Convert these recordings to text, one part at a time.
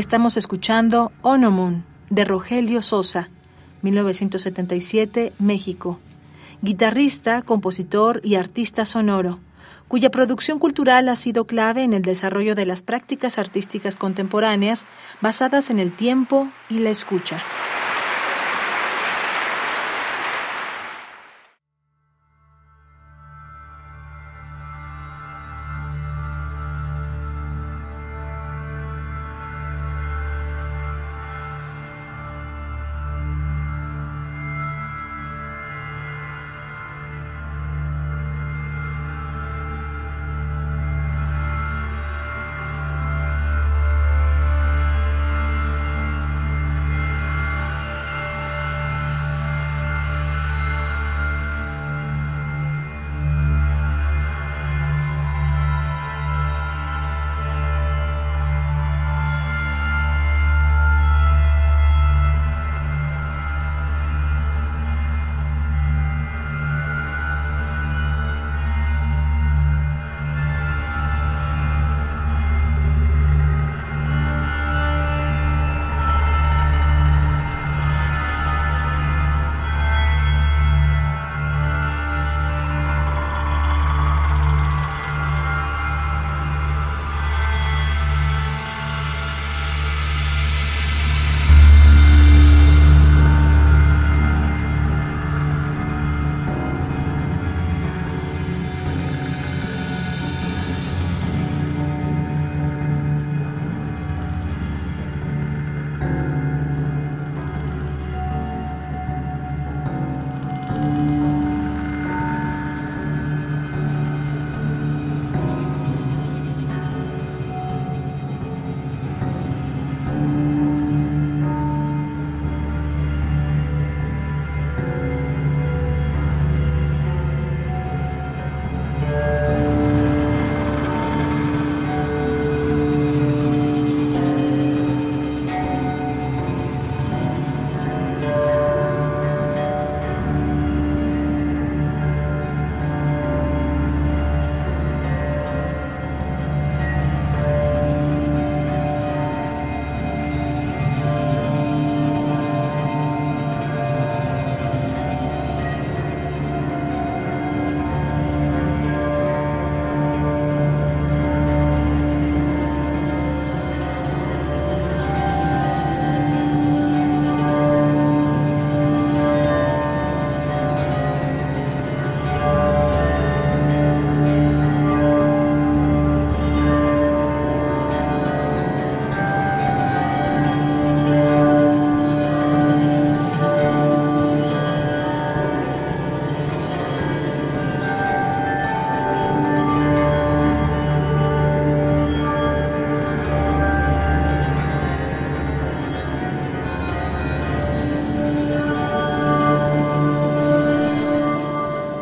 Estamos escuchando Onomun de Rogelio Sosa, 1977, México. Guitarrista, compositor y artista sonoro, cuya producción cultural ha sido clave en el desarrollo de las prácticas artísticas contemporáneas basadas en el tiempo y la escucha.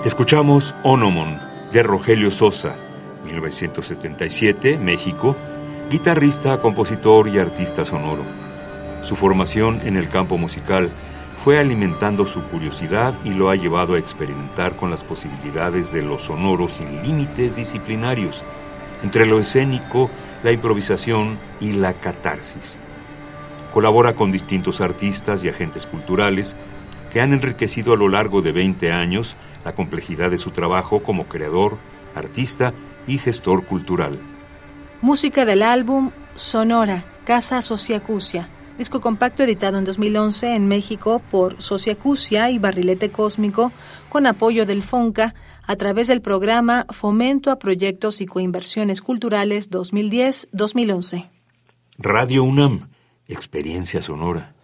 Escuchamos Onomon de Rogelio Sosa, 1977, México, guitarrista, compositor y artista sonoro. Su formación en el campo musical fue alimentando su curiosidad y lo ha llevado a experimentar con las posibilidades de lo sonoro sin límites disciplinarios, entre lo escénico, la improvisación y la catarsis. Colabora con distintos artistas y agentes culturales, que han enriquecido a lo largo de 20 años la complejidad de su trabajo como creador, artista y gestor cultural. Música del álbum Sonora, Casa Sociacusia, disco compacto editado en 2011 en México por Sociacusia y Barrilete Cósmico, con apoyo del FONCA a través del programa Fomento a Proyectos y Coinversiones Culturales 2010-2011. Radio UNAM, Experiencia Sonora.